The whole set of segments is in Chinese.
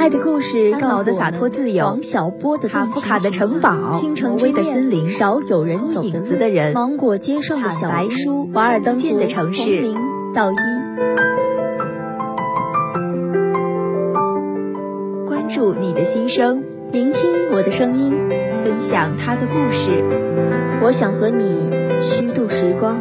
爱的故事，三毛的洒脱自由，王小波的卡夫卡的城堡，倾城威的森林，少有人走影子的人，芒果街上的小白书，瓦尔登湖的城市，零到一。关注你的心声，聆听我的声音，分享他的故事。我想和你虚度时光。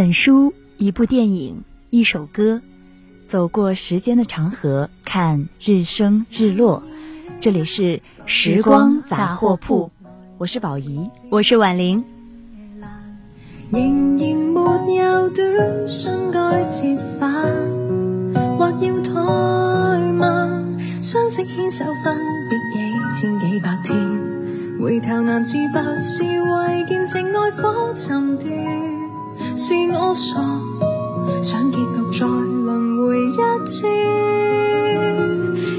本书，一部电影，一首歌，走过时间的长河，看日升日落。这里是时光杂货铺，我是宝仪，我是婉玲。仍然没有短信该折返，或要怠慢。相识牵手分别几千几百天，回头难自拔，是为见证爱火沉淀。是我傻，想结局再轮回一次。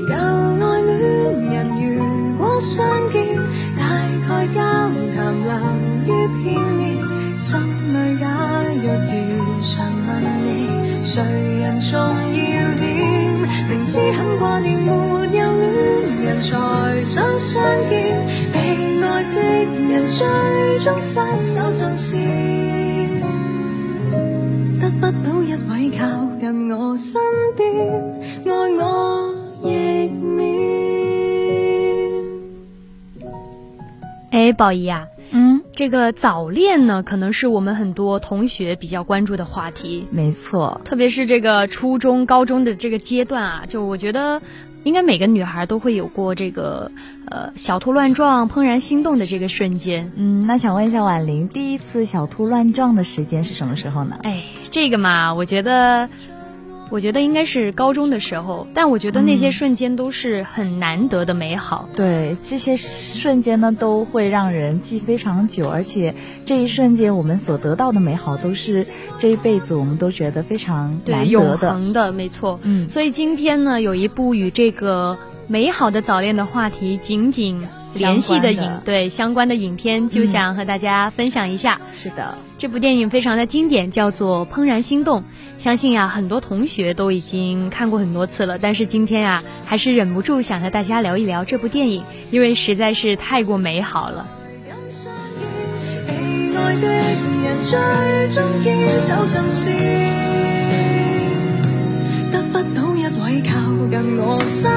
旧爱恋人如果相见，大概交谈流于片面，心里假若如常问你，谁人重要点？明知很挂念，没有恋人才想相见，被爱的人最终失手尽线，近我身边，爱我亦免。哎，宝仪啊，嗯，这个早恋呢，可能是我们很多同学比较关注的话题。没错，特别是这个初中、高中的这个阶段啊，就我觉得，应该每个女孩都会有过这个呃小兔乱撞、怦然心动的这个瞬间。嗯，那想问一下婉玲，第一次小兔乱撞的时间是什么时候呢？哎，这个嘛，我觉得。我觉得应该是高中的时候，但我觉得那些瞬间都是很难得的美好。对，这些瞬间呢，都会让人记非常久，而且这一瞬间我们所得到的美好，都是这一辈子我们都觉得非常对永恒的，没错。嗯，所以今天呢，有一部与这个美好的早恋的话题紧紧联系的影，对相关的影片，就想和大家分享一下。是的。这部电影非常的经典，叫做《怦然心动》。相信呀，很多同学都已经看过很多次了。但是今天啊，还是忍不住想和大家聊一聊这部电影，因为实在是太过美好了。得不到一位靠近我身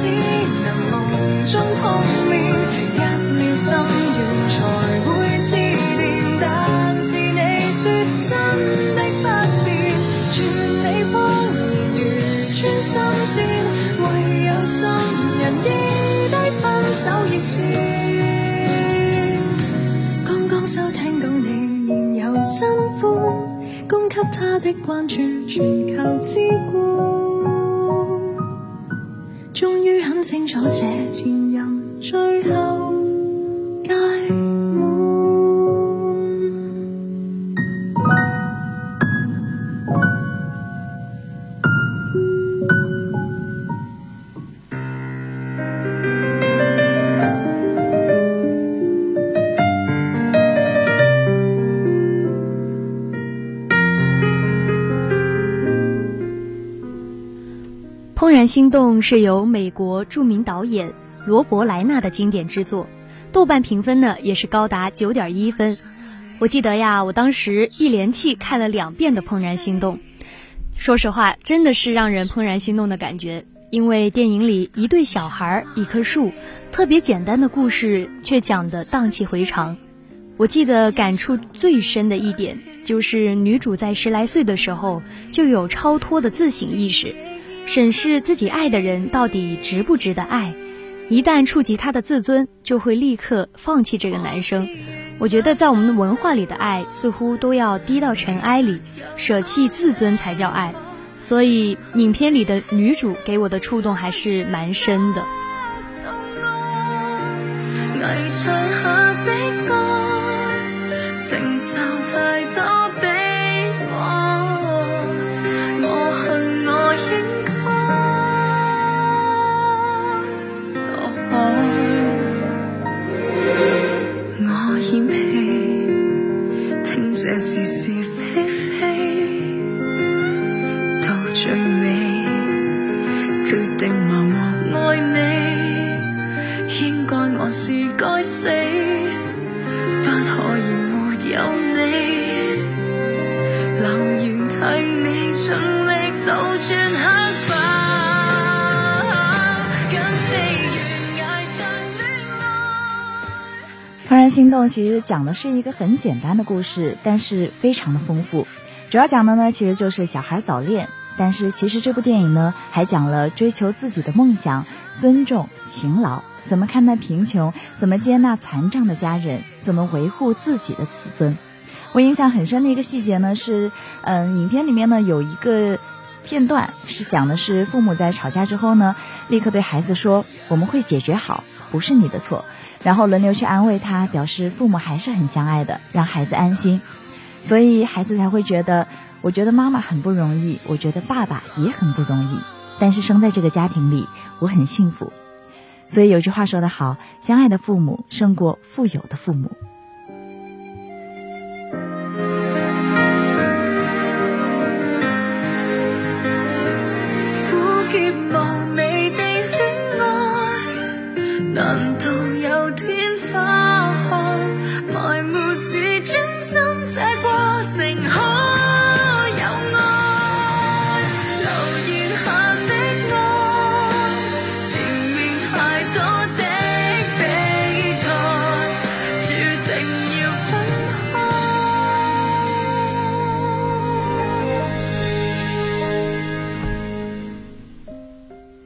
只能梦中碰面一秒心软才会致电但是你说真的不变全你谎言如穿心箭唯有心人异低分手热线刚刚收听到你。现有新欢供给他的关注全球知清楚这前任最后。心动是由美国著名导演罗伯莱纳的经典之作，豆瓣评分呢也是高达九点一分。我记得呀，我当时一连气看了两遍的《怦然心动》，说实话，真的是让人怦然心动的感觉。因为电影里一对小孩一棵树，特别简单的故事却讲得荡气回肠。我记得感触最深的一点，就是女主在十来岁的时候就有超脱的自省意识，审视自己爱的人到底值不值得爱，一旦触及她的自尊，就会立刻放弃这个男生。我觉得在我们的文化里的爱，似乎都要低到尘埃里，舍弃自尊才叫爱。所以影片里的女主给我的触动还是蛮深的。这是是非非，到最尾决定盲目爱你，应该我是该死，不可以没。有你，留言替你尽力倒转心动其实讲的是一个很简单的故事，但是非常的丰富。主要讲的呢，其实就是小孩早恋。但是其实这部电影呢，还讲了追求自己的梦想、尊重、勤劳。怎么看待贫穷？怎么接纳残障的家人？怎么维护自己的自尊？我印象很深的一个细节呢，是，嗯，影片里面呢有一个片段是讲的是父母在吵架之后呢，立刻对孩子说：“我们会解决好，不是你的错。”然后轮流去安慰他，表示父母还是很相爱的，让孩子安心。所以孩子才会觉得，我觉得妈妈很不容易，我觉得爸爸也很不容易，但是生在这个家庭里，我很幸福。所以有句话说得好，相爱的父母胜过富有的父母。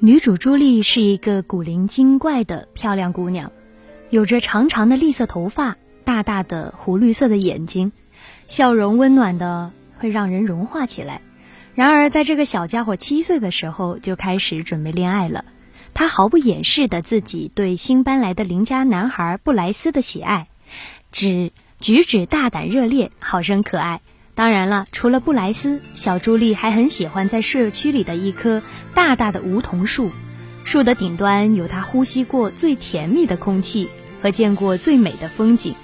女主朱莉是一个古灵精怪的漂亮姑娘，有着长长的栗色头发，大大的湖绿色的眼睛，笑容温暖的会让人融化起来。然而，在这个小家伙七岁的时候就开始准备恋爱了，他毫不掩饰的自己对新搬来的邻家男孩布莱斯的喜爱，只举止大胆热烈，好生可爱。当然了，除了布莱斯，小朱莉还很喜欢在社区里的一棵大大的梧桐树，树的顶端有她呼吸过最甜蜜的空气和见过最美的风景。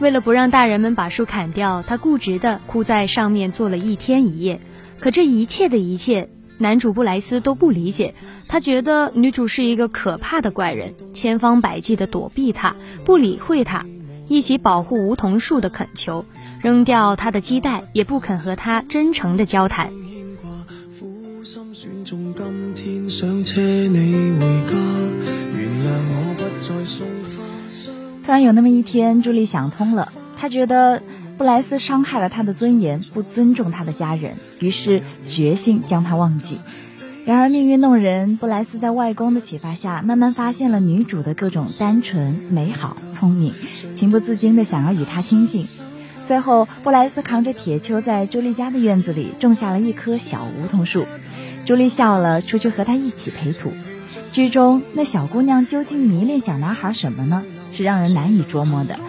为了不让大人们把树砍掉，她固执地枯在上面坐了一天一夜。可这一切的一切，男主布莱斯都不理解，他觉得女主是一个可怕的怪人，千方百计地躲避她，不理会她，一起保护梧桐树的恳求。扔掉他的鸡蛋，也不肯和他真诚的交谈。突然有那么一天，朱莉想通了，她觉得布莱斯伤害了她的尊严，不尊重她的家人，于是决心将他忘记。然而命运弄人，布莱斯在外公的启发下，慢慢发现了女主的各种单纯、美好、聪明，情不自禁的想要与她亲近。最后，布莱斯扛着铁锹在朱莉家的院子里种下了一棵小梧桐树。朱莉笑了，出去和他一起培土。剧中那小姑娘究竟迷恋小男孩什么呢？是让人难以捉摸的。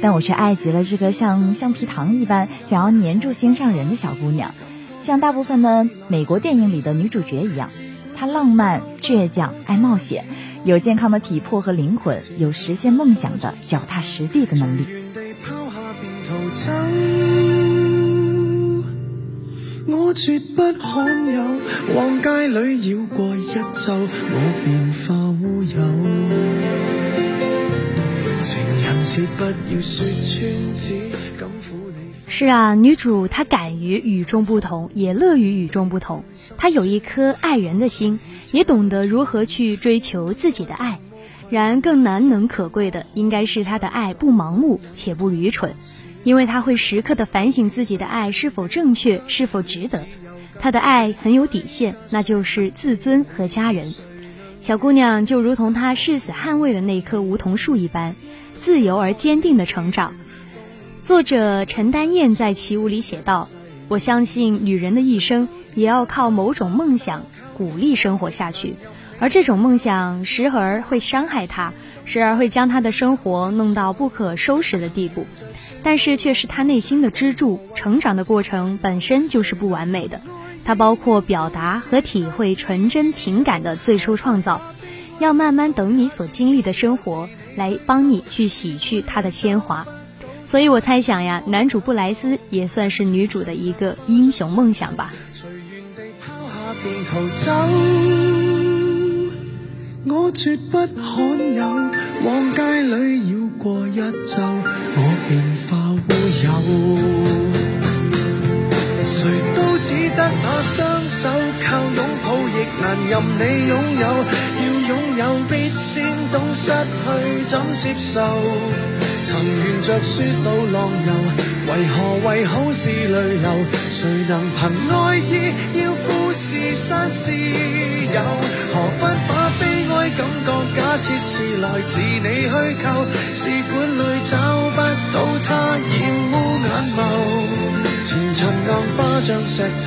但我却爱极了这个像橡皮糖一般想要黏住心上人的小姑娘，像大部分的美国电影里的女主角一样，她浪漫、倔强、爱冒险，有健康的体魄和灵魂，有实现梦想的脚踏实地的能力。走，我绝不罕有。往街里绕过一周，我便化乌有。情人节不要说穿，只敢抚你。是啊，女主她敢于与众不同，也乐于与众不同。她有一颗爱人的心，也懂得如何去追求自己的爱。然更难能可贵的，应该是她的爱不盲目且不愚蠢，因为他会时刻的反省自己的爱是否正确，是否值得。他的爱很有底线，那就是自尊和家人。小姑娘就如同她誓死捍卫的那棵梧桐树一般，自由而坚定的成长。作者陈丹燕在《起舞》里写道：“我相信女人的一生也要靠某种梦想鼓励生活下去，而这种梦想时而会伤害她，时而会将他的生活弄到不可收拾的地步，但是却是他内心的支柱。成长的过程本身就是不完美的，它包括表达和体会纯真情感的最初创造，要慢慢等你所经历的生活来帮你去洗去它的铅华。”所以我猜想呀，男主布莱斯也算是女主的一个英雄梦想吧。我绝不罕有，往街里绕过一周，我便化乌有。谁都只得那双手，靠拥抱亦难任你拥有。要拥有必先懂失去怎接受。曾沿着雪路浪游，为何为好事泪流？谁能凭爱意要富士山私有？何不把悲感觉假设是来自你虚构？试管里找不到他染污眼眸，前尘硬化像石头，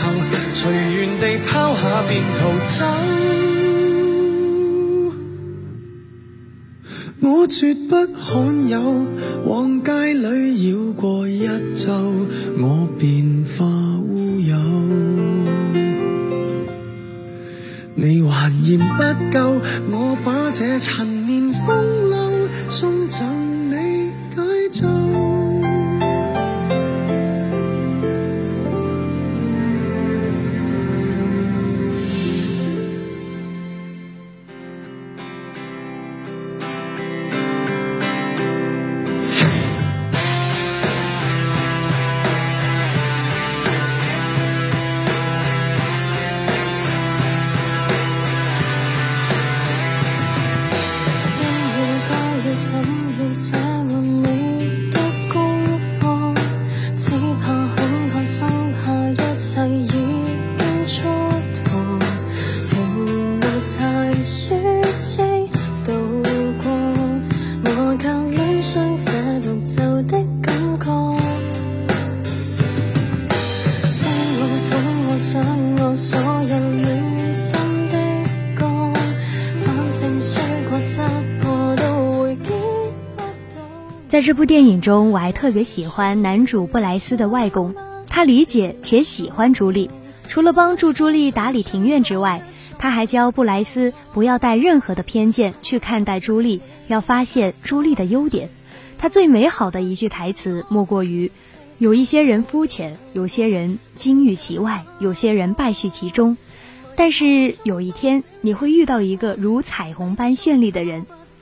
随缘地抛下便逃走。我绝不罕有，往街里绕过一周，我便化你还嫌不够，我把这陈年风流送赠你解咒。在这部电影中，我还特别喜欢男主布莱斯的外公，他理解且喜欢朱莉。除了帮助朱莉打理庭院之外，他还教布莱斯不要带任何的偏见去看待朱莉，要发现朱莉的优点。他最美好的一句台词莫过于：有一些人肤浅，有些人金玉其外，有些人败絮其中。但是有一天，你会遇到一个如彩虹般绚丽的人。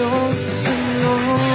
其实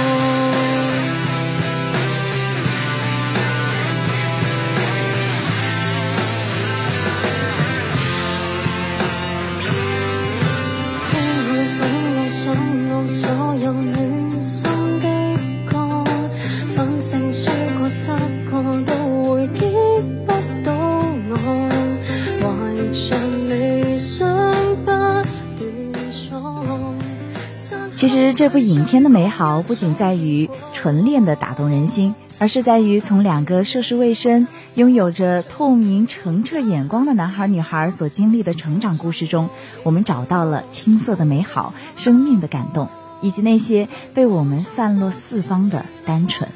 这部影片的美好不仅在于纯恋的打动人心，而是在于从两个涉世未深、拥有着透明澄澈眼光的男孩女孩所经历的成长故事中，我们找到了青涩的美好、生命的感动，以及那些被我们散落四方的单纯。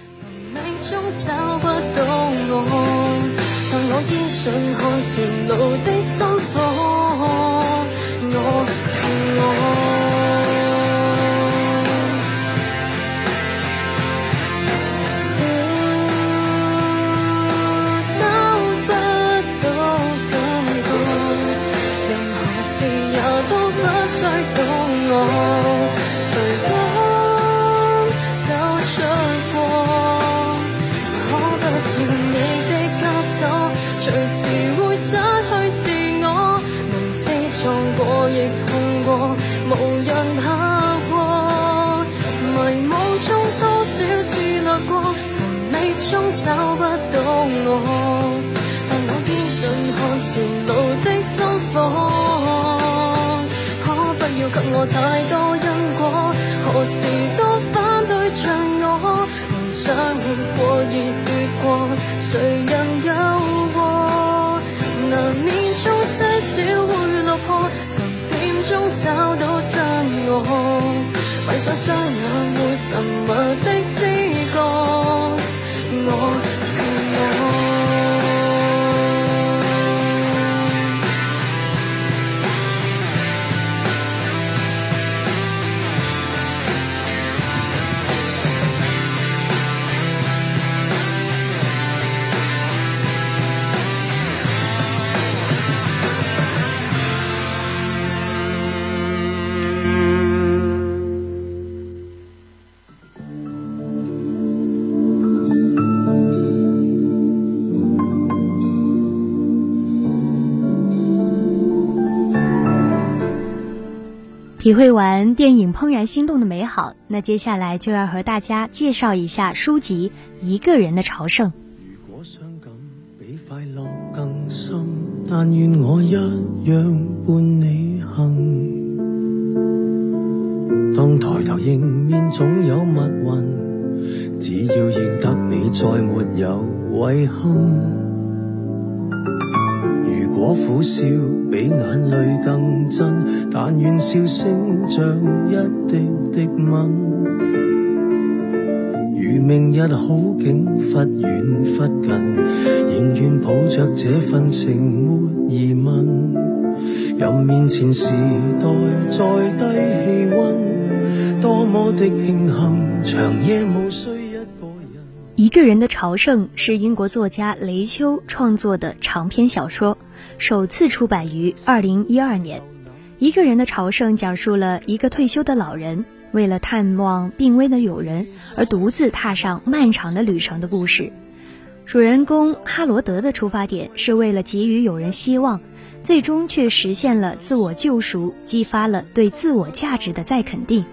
我体会完电影《怦然心动》的美好，那接下来就要和大家介绍一下书籍《一个人的朝圣》。如果伤感比快乐更深，但愿我一样伴你行。当抬头迎面总有密云，只要认得你，再没有遗憾。我苦笑比眼泪更真，但愿笑声像一滴滴吻。如明日好景忽远忽近，仍愿抱着这份情没疑问。任面前时代再低气温，多么的庆幸，长夜无需。一个人的朝圣是英国作家雷秋创作的长篇小说，首次出版于二零一二年。一个人的朝圣讲述了一个退休的老人为了探望病危的友人而独自踏上漫长的旅程的故事。主人公哈罗德的出发点是为了给予友人希望，最终却实现了自我救赎，激发了对自我价值的再肯定，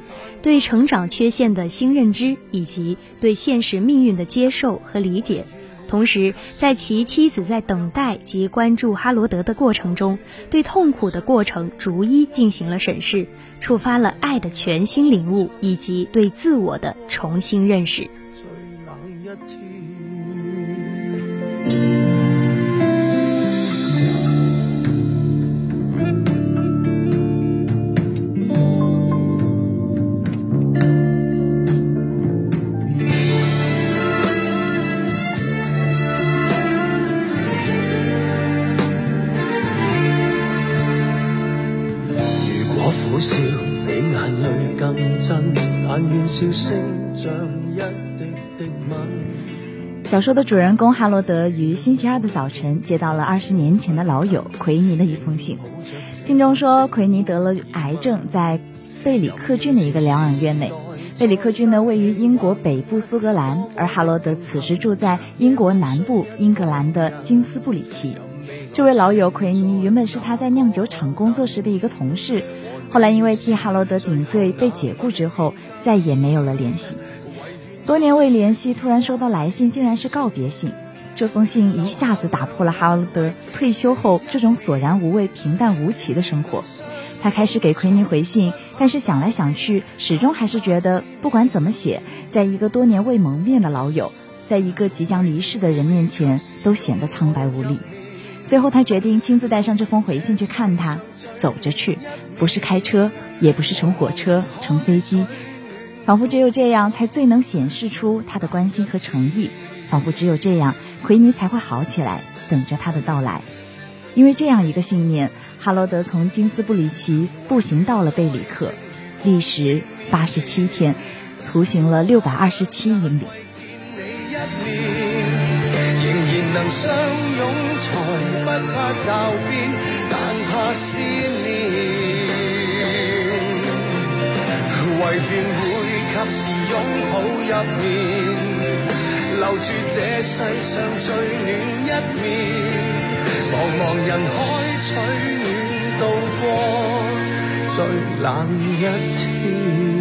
对成长缺陷的新认知，以及对现实命运的接受和理解。同时，在其妻子在等待及关注哈罗德的过程中，对痛苦的过程逐一进行了审视，触发了爱的全新领悟以及对自我的重新认识。小说的主人公哈罗德于星期二的早晨接到了二十年前的老友奎尼的一封信，信中说奎尼得了癌症，在贝里克郡的一个疗养院内。贝里克郡呢位于英国北部苏格兰，而哈罗德此时住在英国南部英格兰的金斯布里奇。这位老友奎尼原本是他在酿酒厂工作时的一个同事。后来因为替哈罗德顶罪被解雇之后，再也没有了联系。多年未联系，突然收到来信，竟然是告别信。这封信一下子打破了哈罗德退休后这种索然无味、平淡无奇的生活。他开始给奎尼回信，但是想来想去，始终还是觉得不管怎么写，在一个多年未谋面的老友，在一个即将离世的人面前，都显得苍白无力。最后，他决定亲自带上这封回信去看他，走着去，不是开车，也不是乘火车、乘飞机，仿佛只有这样才最能显示出他的关心和诚意，仿佛只有这样，奎尼才会好起来，等着他的到来。因为这样一个信念，哈罗德从金斯布里奇步行到了贝里克，历时八十七天，徒行了六百二十七英里。怕骤变但怕思念唯愿会及时拥抱入眠，留住这世上最暖一面。茫茫人海取暖，度过最冷一天。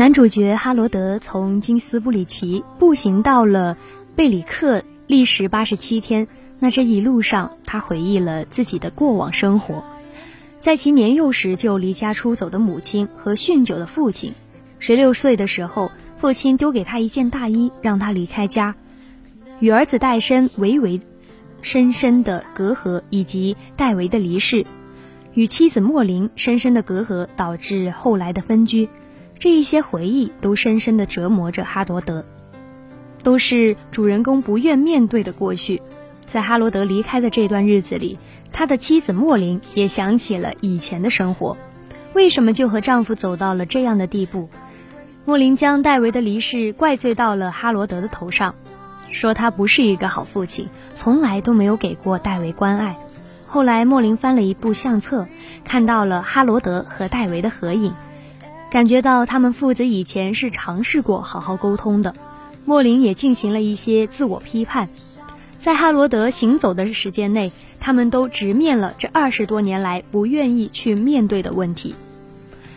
男主角哈罗德从金斯布里奇步行到了贝里克，历时八十七天。那这一路上，他回忆了自己的过往生活，在其年幼时就离家出走的母亲和酗酒的父亲。十六岁的时候，父亲丢给他一件大衣，让他离开家，与儿子戴森维维深深的隔阂，以及戴维的离世，与妻子莫林深深的隔阂，导致后来的分居。这一些回忆都深深地折磨着哈罗德，都是主人公不愿面对的过去。在哈罗德离开的这段日子里，他的妻子莫林也想起了以前的生活。为什么就和丈夫走到了这样的地步？莫林将戴维的离世怪罪到了哈罗德的头上，说他不是一个好父亲，从来都没有给过戴维关爱。后来莫林翻了一部相册，看到了哈罗德和戴维的合影。感觉到他们父子以前是尝试过好好沟通的，莫林也进行了一些自我批判。在哈罗德行走的时间内，他们都直面了这二十多年来不愿意去面对的问题。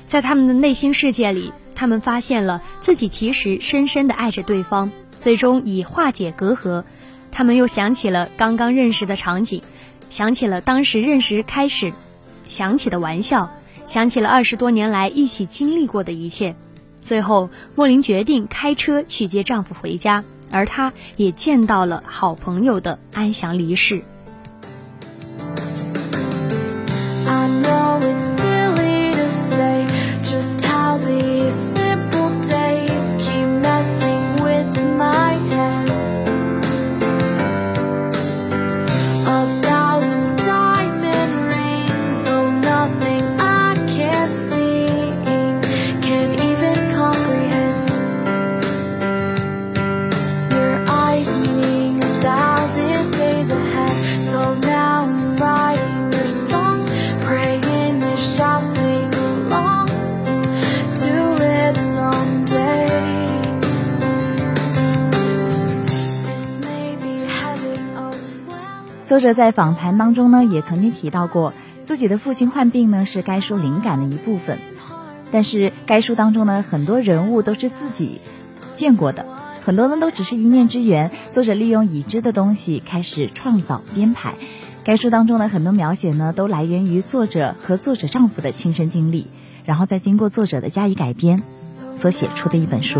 在他们的内心世界里，他们发现了自己其实深深的爱着对方，最终以化解隔阂。他们又想起了刚刚认识的场景，想起了当时认识开始想起的玩笑。想起了二十多年来一起经历过的一切，最后莫林决定开车去接丈夫回家，而她也见到了好朋友的安详离世。作者在访谈当中呢，也曾经提到过，自己的父亲患病呢是该书灵感的一部分。但是该书当中呢，很多人物都是自己见过的，很多呢都只是一面之缘。作者利用已知的东西开始创造编排。该书当中的很多描写呢，都来源于作者和作者丈夫的亲身经历，然后再经过作者的加以改编，所写出的一本书。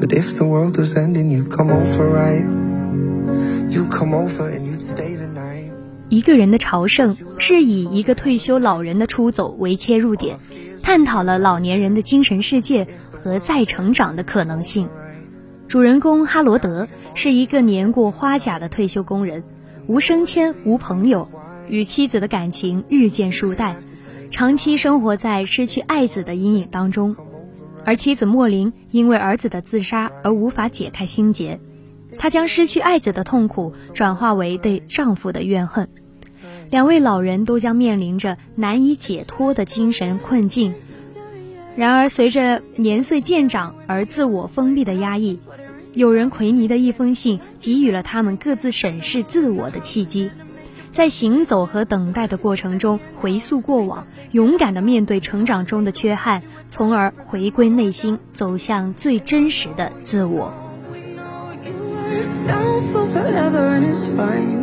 But if the world was ending, you'd come over, right? You'd come over and you'd stay the night. 一个人的朝圣是以一个退休老人的出走为切入点，探讨了老年人的精神世界和再成长的可能性。主人公哈罗德是一个年过花甲的退休工人，无升迁，无朋友，与妻子的感情日渐疏淡，长期生活在失去爱子的阴影当中。而妻子莫林因为儿子的自杀而无法解开心结，她将失去爱子的痛苦转化为对丈夫的怨恨。两位老人都将面临着难以解脱的精神困境。然而，随着年岁渐长而自我封闭的压抑，友人奎尼的一封信给予了他们各自审视自我的契机。在行走和等待的过程中，回溯过往，勇敢地面对成长中的缺憾，从而回归内心，走向最真实的自我。 down for forever and it's fine.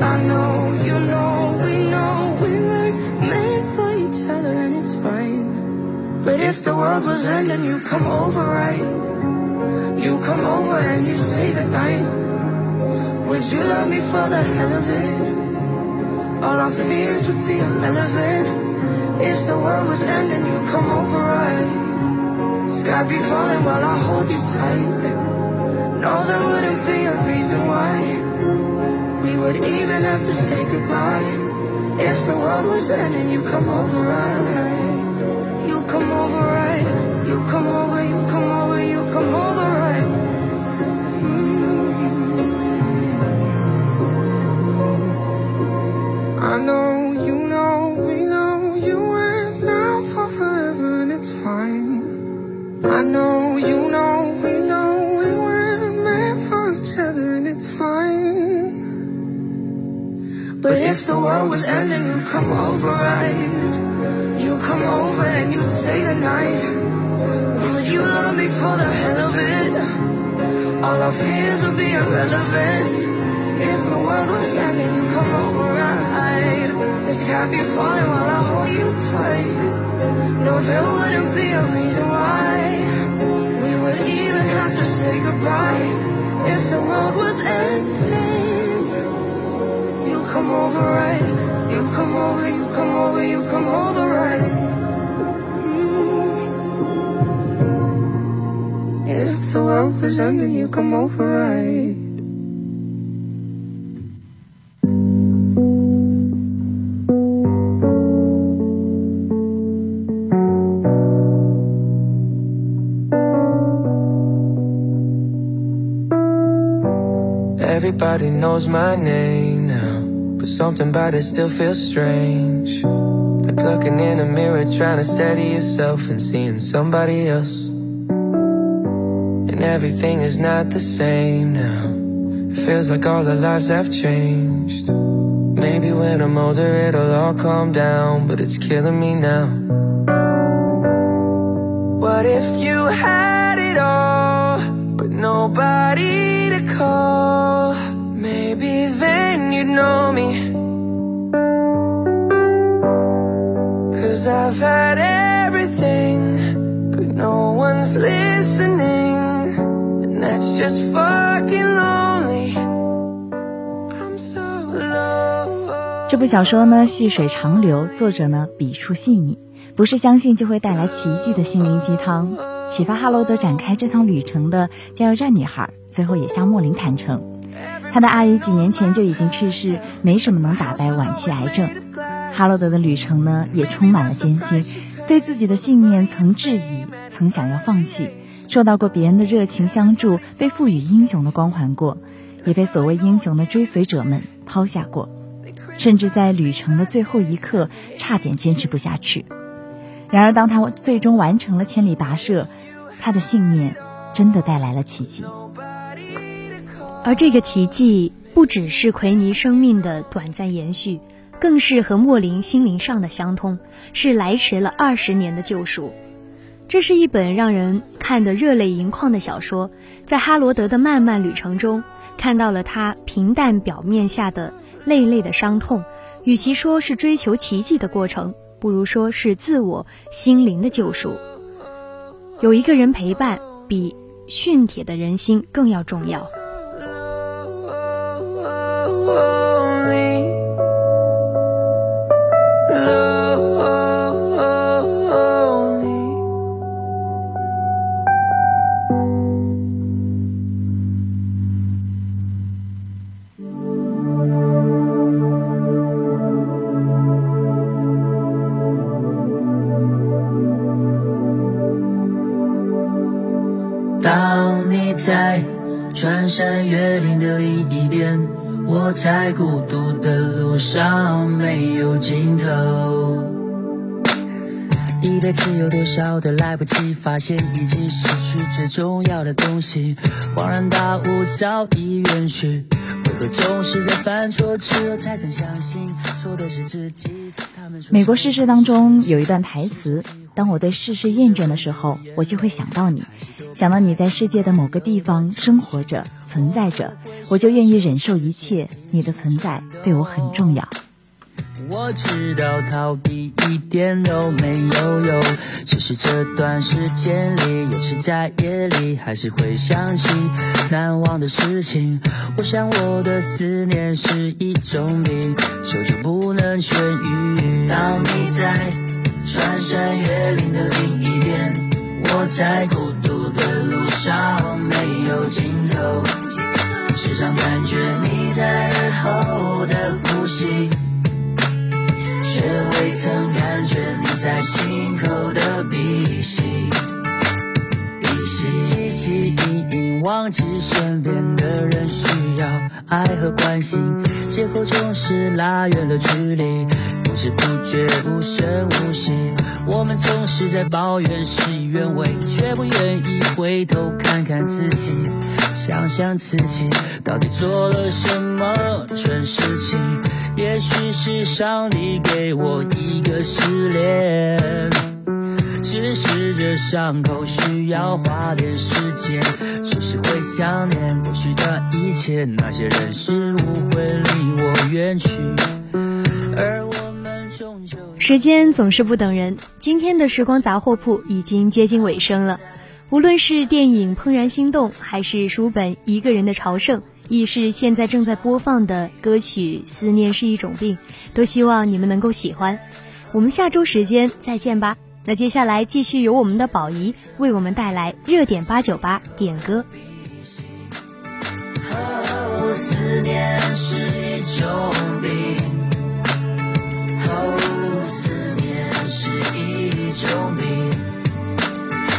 I know, you know, we know we weren't meant for each other and it's fine. But if the world was ending, you come over, right? You come over and you stay the night. Would you love me for the hell of it? All our fears would be irrelevant. If the world was ending, you come over, right? Sky be falling while I hold you tight. No, there wouldn't be a reason why we would even have to say goodbye. If the world was ending, you come over, right? You come over, right? You come over, come over, right? You come over and you stay the night. Would you love me for the hell of it? All our fears would be irrelevant. If the world was ending, you come over, right? The sky be falling while I hold you tight. No, there wouldn't be a reason why we would even have to say goodbye. If the world was ending, you come over, right? Come over, you come over, you come over, right? Mm. If the world was ending, you come over, right? Everybody knows my name but something about it still feels strange. Like looking in a mirror, trying to steady yourself and seeing somebody else. And everything is not the same now. It feels like all our lives have changed. Maybe when I'm older, it'll all calm down, but it's killing me now. What if you had it all, but nobody to call? Know me. Cause I've had everything, but no one's listening. And that's just fucking lonely. I'm so lo 这部小说呢，细水长流，作者呢笔触细腻，不是相信就会带来奇迹的心灵鸡汤。启发哈罗德展开这趟旅程的加油站女孩，最后也向莫林坦诚，她的阿姨几年前就已经去世，没什么能打败晚期癌症。哈罗德的旅程呢，也充满了艰辛，对自己的信念曾质疑，曾想要放弃，受到过别人的热情相助，被赋予英雄的光环过，也被所谓英雄的追随者们抛下过，甚至在旅程的最后一刻，差点坚持不下去。然而，当他最终完成了千里跋涉，他的信念真的带来了奇迹。而这个奇迹不只是奎尼生命的短暂延续，更是和莫林心灵上的相通，是来迟了二十年的救赎。这是一本让人看得热泪盈眶的小说，在哈罗德的漫漫旅程中，看到了他平淡表面下的累累的伤痛。与其说是追求奇迹的过程，不如说是自我心灵的救赎。有一个人陪伴，比训铁的人心更要重要。在我在孤独的路上没有尽头。一辈子有多少的来不及发现，已经失去最重要的东西，恍然大悟早已远去。为何总是在犯错之后才肯相信错的是自己？美国逝世当中有一段台词：当我对世事厌倦的时候，我就会想到你。想到你在世界的某个地方生活着、存在着，我就愿意忍受一切。你的存在对我很重要。我知道逃避一点都没有用，只是这段时间里，有时在夜里还是会想起难忘的事情。我想我的思念是一种病，久久不能痊愈。当你在穿山越岭的另一边，我在孤独。的路上没有尽头，时常感觉你在耳后的呼吸，却未曾感觉你在心口的鼻息。汲汲营营忘记身边的人需要爱和关心，借口总是拉远了距离。不知不觉，无声无息，我们总是在抱怨事与愿违，却不愿意回头看看自己，想想自己到底做了什么蠢事情。也许是上帝给我一个失恋，只是这伤口需要花点时间，只是会想念过去的一切，那些人事物会离我远去，而我。时间总是不等人，今天的时光杂货铺已经接近尾声了。无论是电影《怦然心动》，还是书本《一个人的朝圣》，亦是现在正在播放的歌曲《思念是一种病》，都希望你们能够喜欢。我们下周时间再见吧。那接下来继续由我们的宝仪为我们带来热点八九八点歌。思念是一种病。思念是一种病，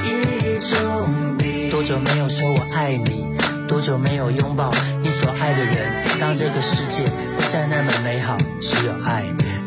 一种病。多久没有说我爱你？多久没有拥抱你所爱的人？当这个世界不再那么美好，只有爱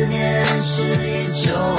思念是一种